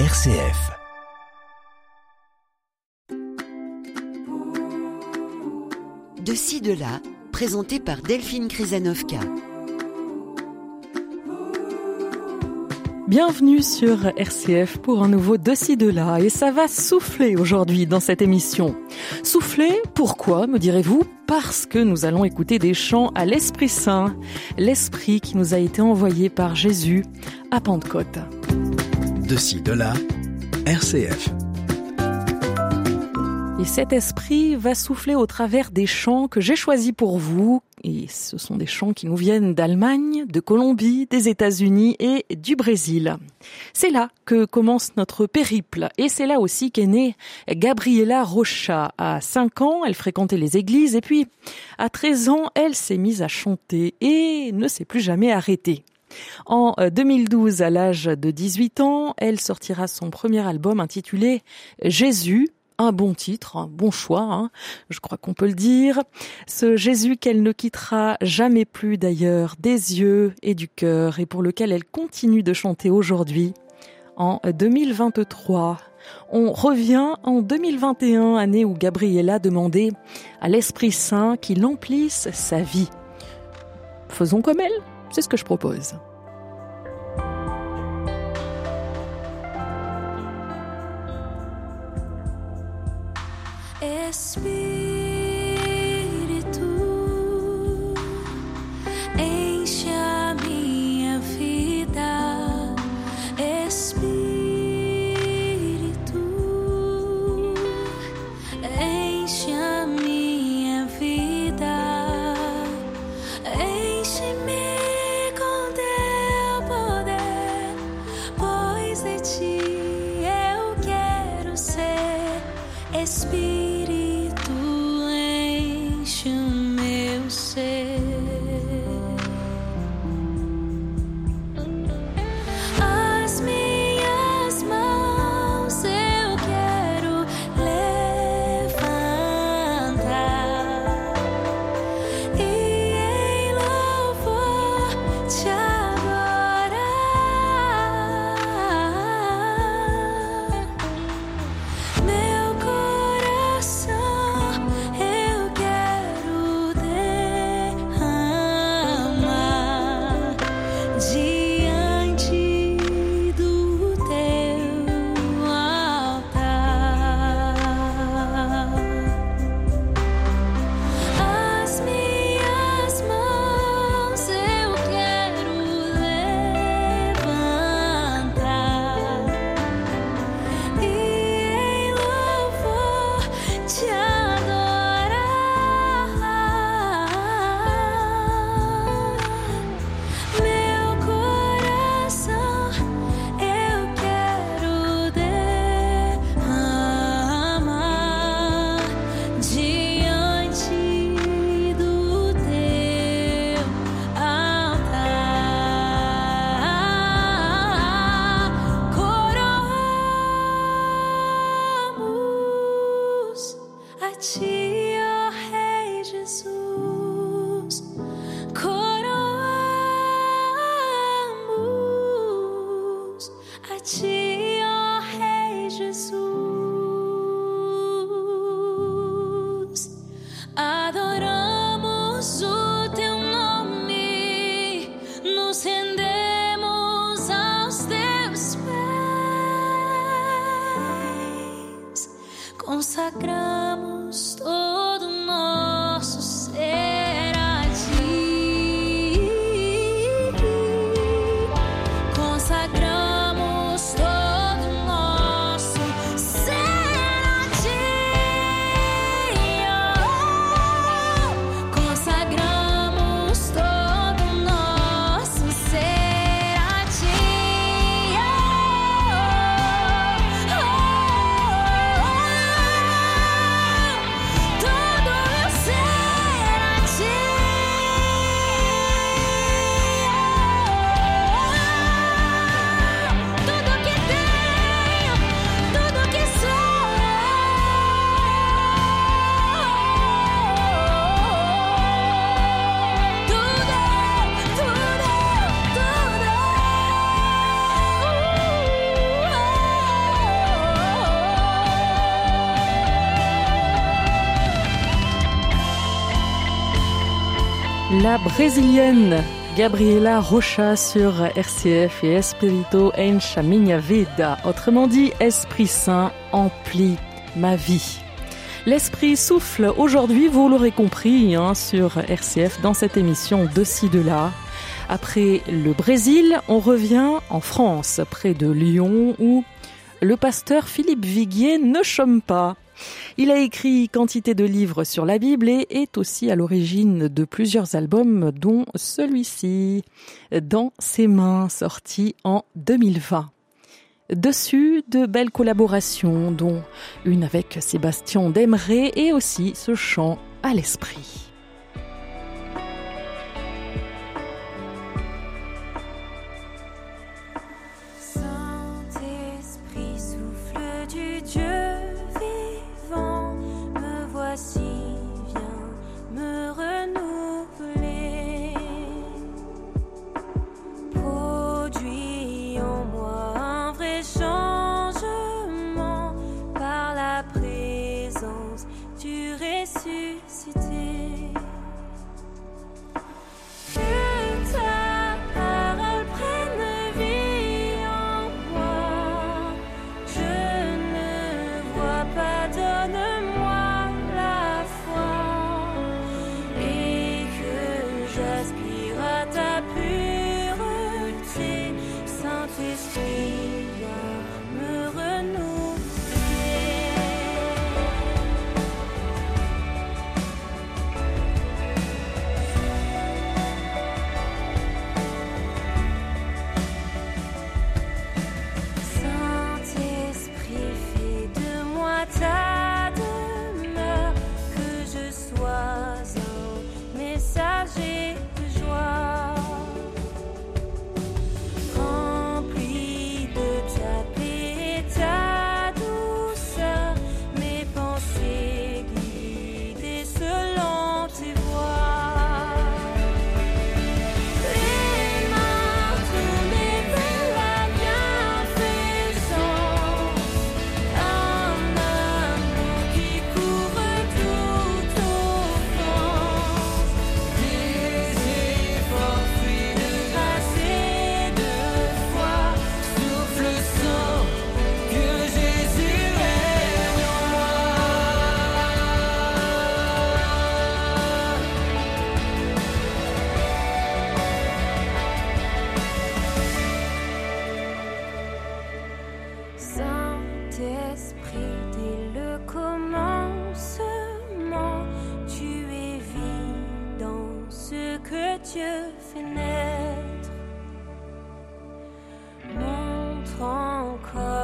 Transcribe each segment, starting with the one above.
RCF. De ci, de là, présenté par Delphine Krizanovka. Bienvenue sur RCF pour un nouveau De ci, de là. Et ça va souffler aujourd'hui dans cette émission. Souffler, pourquoi, me direz-vous? Parce que nous allons écouter des chants à l'Esprit Saint, l'Esprit qui nous a été envoyé par Jésus à Pentecôte. De ci, de là, RCF. Et cet esprit va souffler au travers des chants que j'ai choisis pour vous. Et ce sont des chants qui nous viennent d'Allemagne, de Colombie, des États-Unis et du Brésil. C'est là que commence notre périple. Et c'est là aussi qu'est née Gabriela Rocha. À 5 ans, elle fréquentait les églises et puis, à 13 ans, elle s'est mise à chanter et ne s'est plus jamais arrêtée. En 2012, à l'âge de 18 ans, elle sortira son premier album intitulé Jésus, un bon titre, un bon choix, hein, je crois qu'on peut le dire. Ce Jésus qu'elle ne quittera jamais plus d'ailleurs des yeux et du cœur et pour lequel elle continue de chanter aujourd'hui. En 2023, on revient en 2021, année où Gabriella demandait à l'Esprit Saint qu'il emplisse sa vie. Faisons comme elle, c'est ce que je propose. Brésilienne Gabriela Rocha sur RCF et Espirito Encha Minha Vida, autrement dit Esprit Saint emplit ma vie. L'esprit souffle aujourd'hui, vous l'aurez compris, hein, sur RCF dans cette émission de ci de là. Après le Brésil, on revient en France, près de Lyon, où le pasteur Philippe Viguier ne chôme pas. Il a écrit quantité de livres sur la Bible et est aussi à l'origine de plusieurs albums, dont celui-ci, Dans ses mains, sorti en 2020. Dessus, de belles collaborations, dont une avec Sébastien Demeret et aussi ce chant à l'esprit.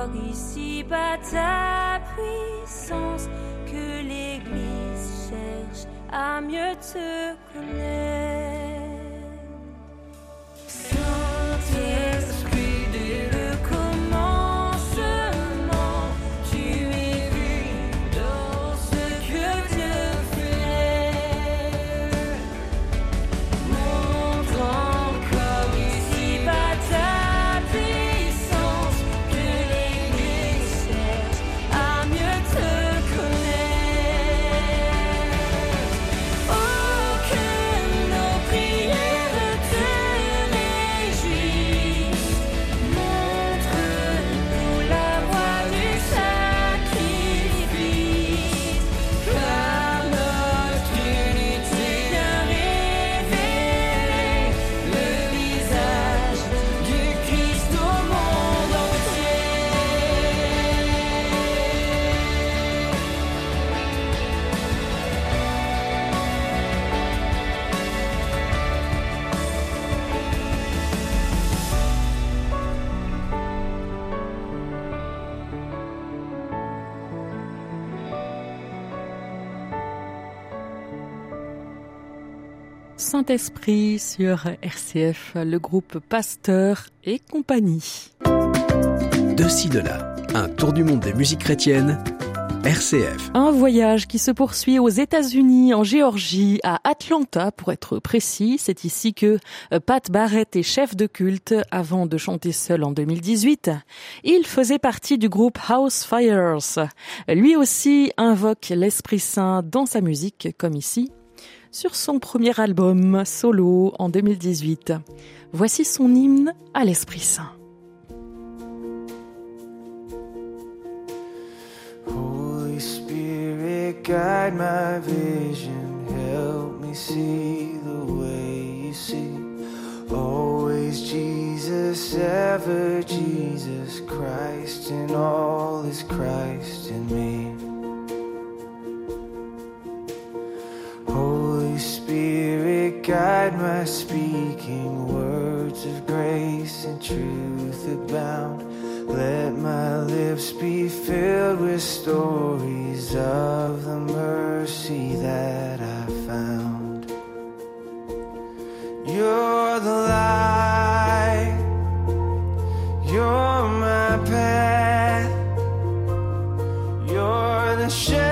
Encore ici bas ta puissance, que l'Église cherche à mieux te connaître. Saint-Esprit sur RCF, le groupe Pasteur et compagnie. De ci, de là, un tour du monde des musiques chrétiennes. RCF. Un voyage qui se poursuit aux États-Unis, en Géorgie, à Atlanta pour être précis. C'est ici que euh, Pat Barrett est chef de culte avant de chanter seul en 2018. Il faisait partie du groupe House Fires. Lui aussi invoque l'Esprit Saint dans sa musique, comme ici sur son premier album solo en 2018. Voici son hymne à l'Esprit Saint. Holy Spirit, guide my vision, help me see the way you see. Always Jesus, ever Jesus, Christ in all is Christ in me. guide my speaking words of grace and truth abound. Let my lips be filled with stories of the mercy that i found. You're the light. You're my path. You're the shadow.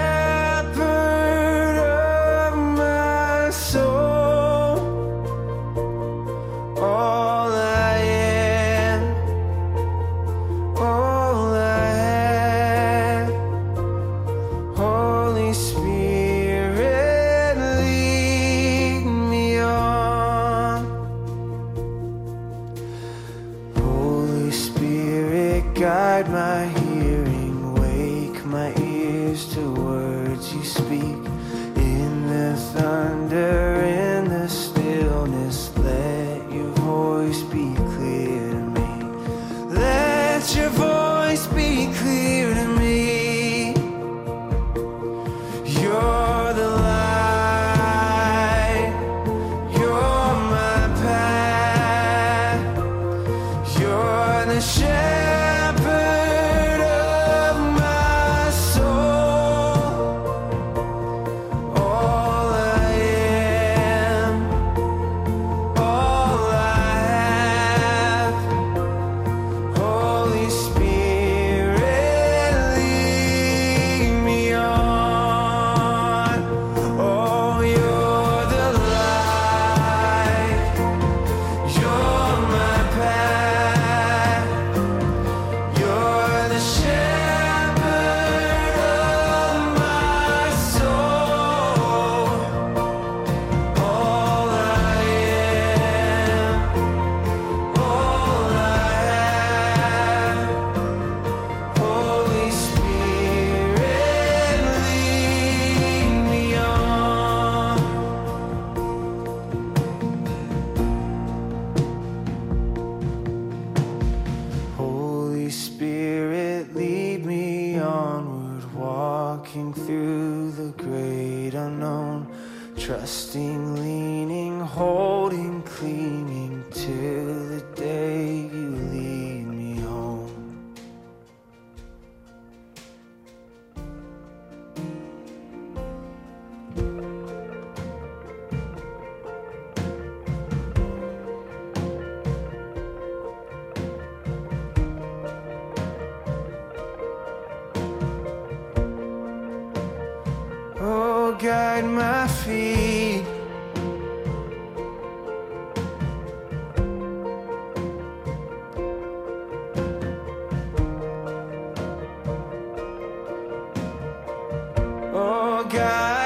God.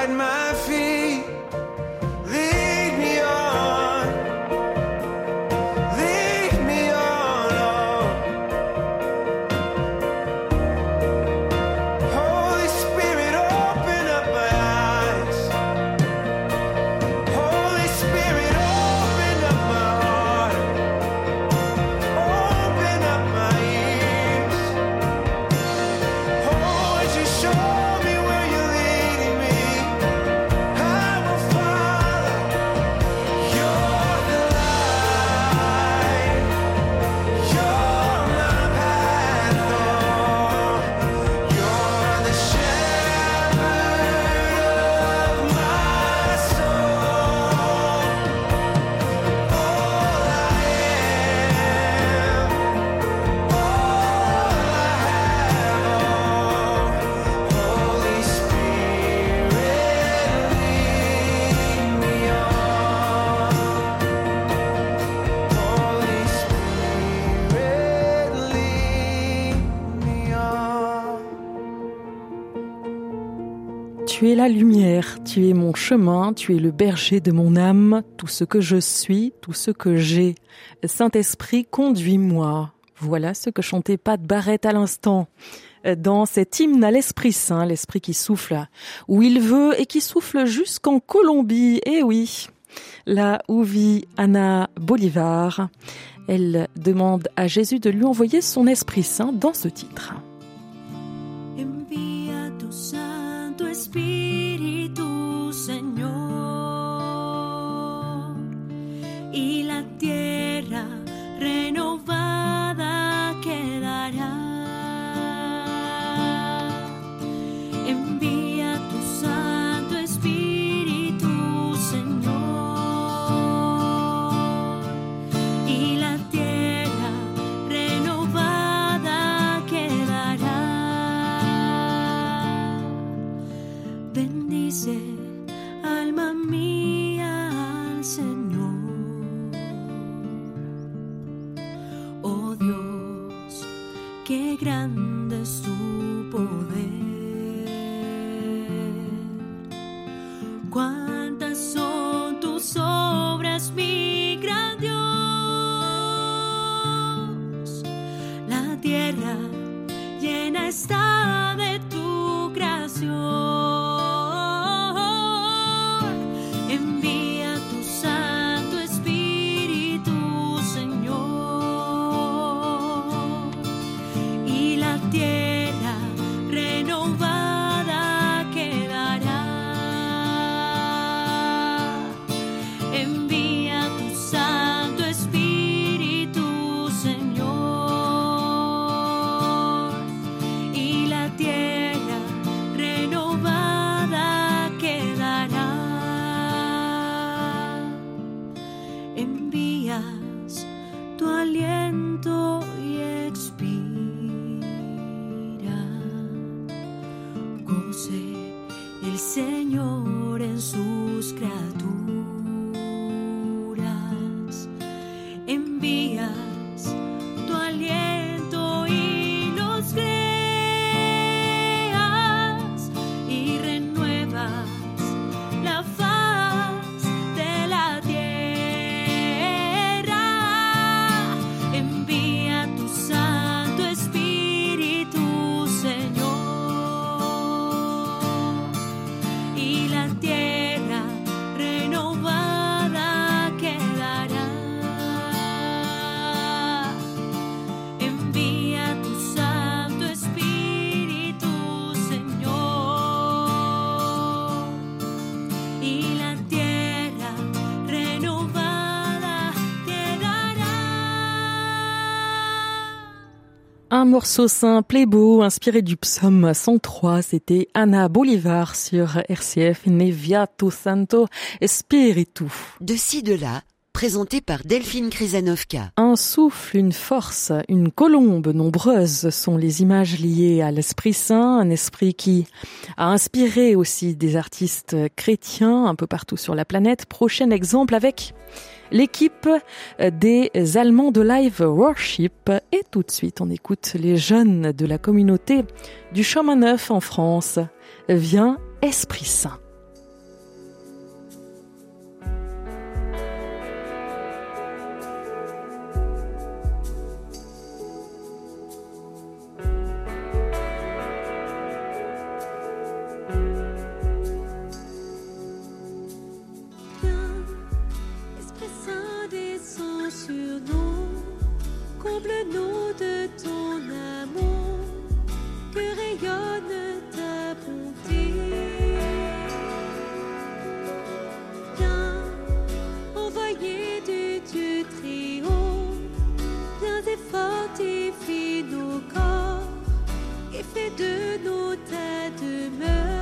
Es la lumière, tu es mon chemin, tu es le berger de mon âme, tout ce que je suis, tout ce que j'ai. Saint-Esprit, conduis-moi. Voilà ce que chantait Pat Barrett à l'instant dans cet hymne à l'Esprit Saint, l'Esprit qui souffle où il veut et qui souffle jusqu'en Colombie. Eh oui, là où vit Anna Bolivar. Elle demande à Jésus de lui envoyer son Esprit Saint dans ce titre. Santo Espíritu, Señor, morceau simple et beau, inspiré du psaume 103, c'était Anna Bolivar sur RCF Neviato Santo Espiritu. De ci, de là, présenté par Delphine Krizanovka. Un souffle, une force, une colombe, nombreuses sont les images liées à l'Esprit Saint, un esprit qui a inspiré aussi des artistes chrétiens un peu partout sur la planète. Prochain exemple avec l'équipe des Allemands de Live Worship. Et tout de suite, on écoute les jeunes de la communauté du Chemin Neuf en France. Viens, Esprit Saint. Fortifie nos corps, et fais de nous ta demeure.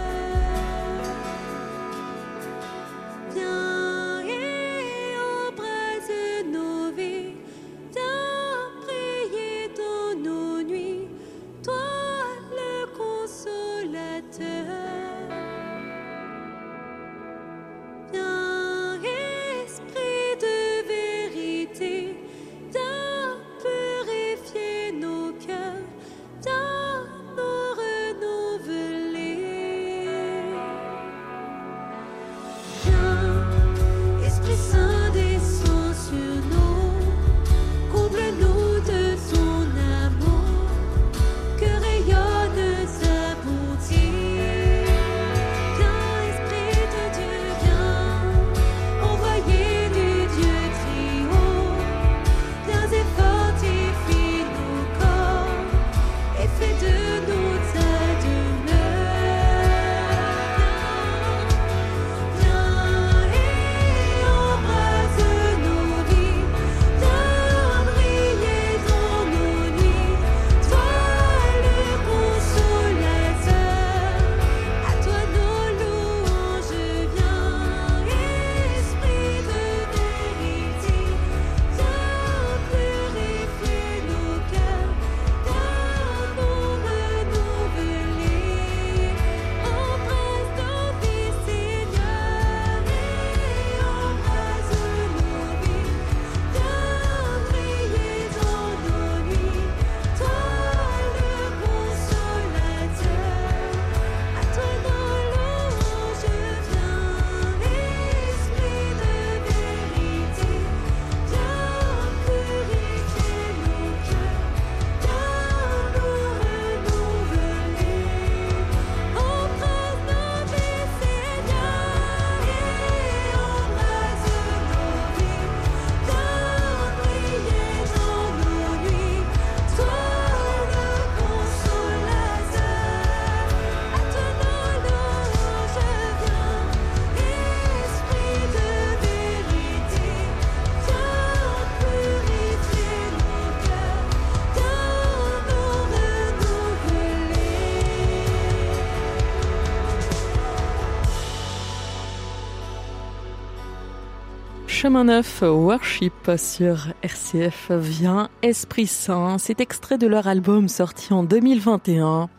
Chemin Neuf Worship sur RCF vient Esprit Saint. C'est extrait de leur album sorti en 2021,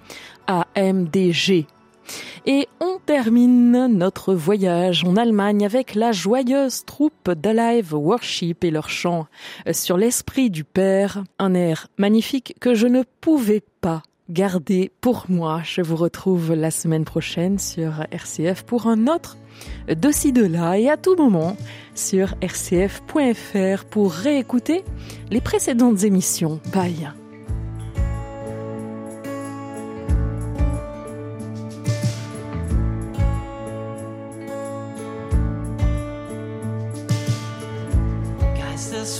AMDG. Et on termine notre voyage en Allemagne avec la joyeuse troupe d'Alive Worship et leur chant sur l'esprit du Père, un air magnifique que je ne pouvais pas garder pour moi. Je vous retrouve la semaine prochaine sur RCF pour un autre de ci de là et à tout moment sur rcf.fr pour réécouter les précédentes émissions. Bye.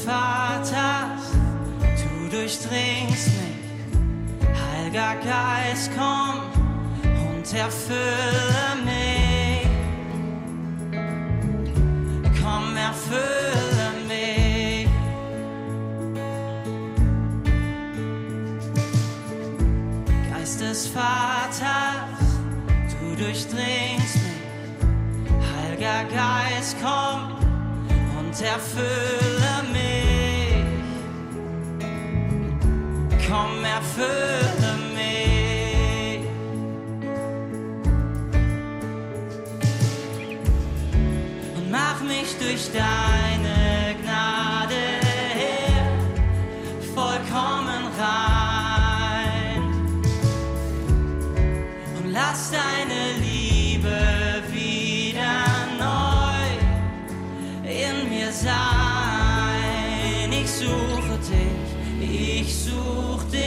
Vaters, du durchdringst mich. Heiliger Geist, komm und erfülle mich. Des Vaters, du durchdringst mich. Heiliger Geist, komm und erfülle mich. Komm, erfülle mich. Und mach mich durch deine Deine Liebe wieder neu in mir sein. Ich suche dich, ich suche dich,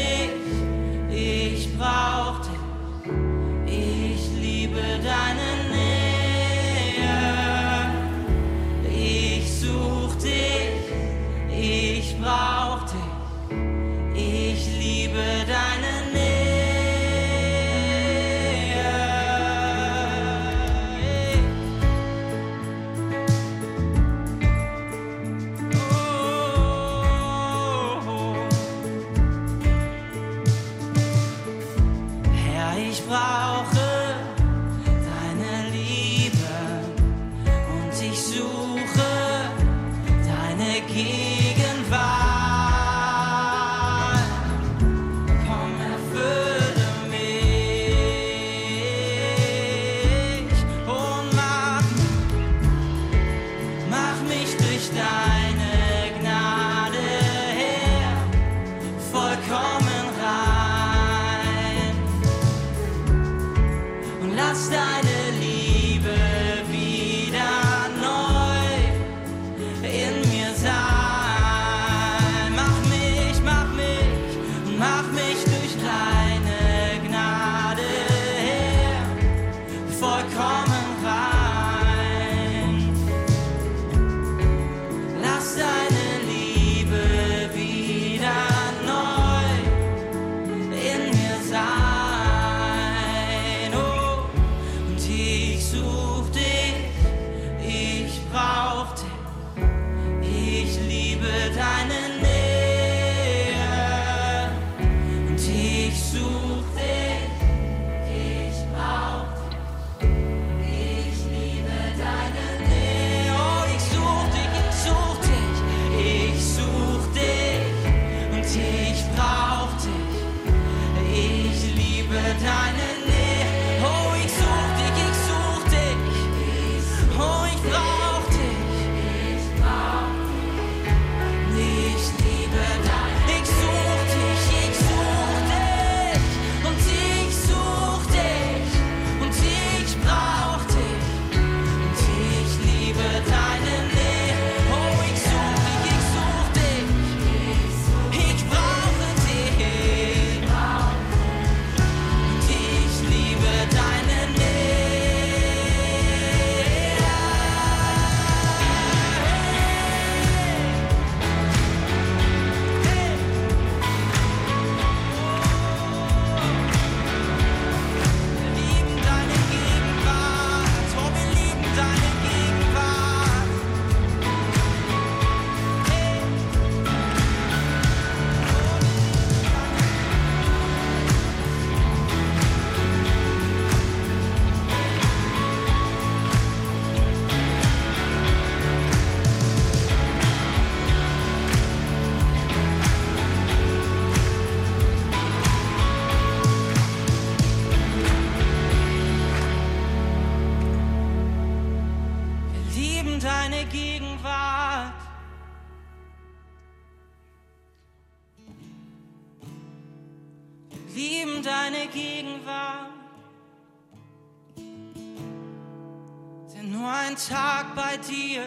ein Tag bei dir,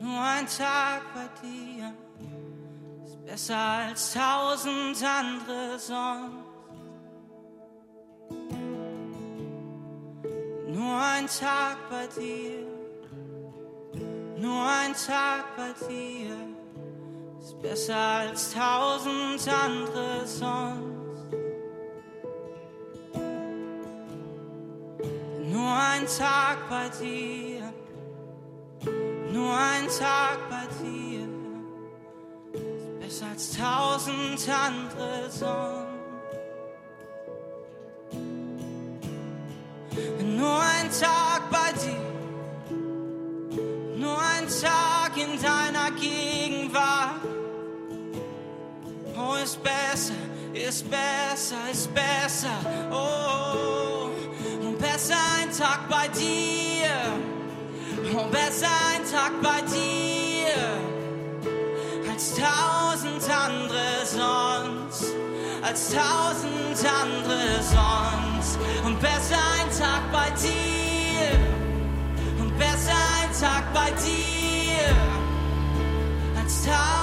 nur ein Tag bei dir ist besser als tausend andere sonst. Nur ein Tag bei dir, nur ein Tag bei dir ist besser als tausend andere sonst. Nur ein Tag bei dir, nur ein Tag bei dir ist besser als tausend andere sonst. Nur ein Tag bei dir, nur ein Tag in deiner Gegenwart. Oh, ist besser, ist besser, ist besser. Oh, besser ein Tag bei dir. Oh, besser ein Tag bei dir als tausend andere sonst, als tausend andere sonst. Und besser ein Tag bei dir, und besser ein Tag bei dir als tausend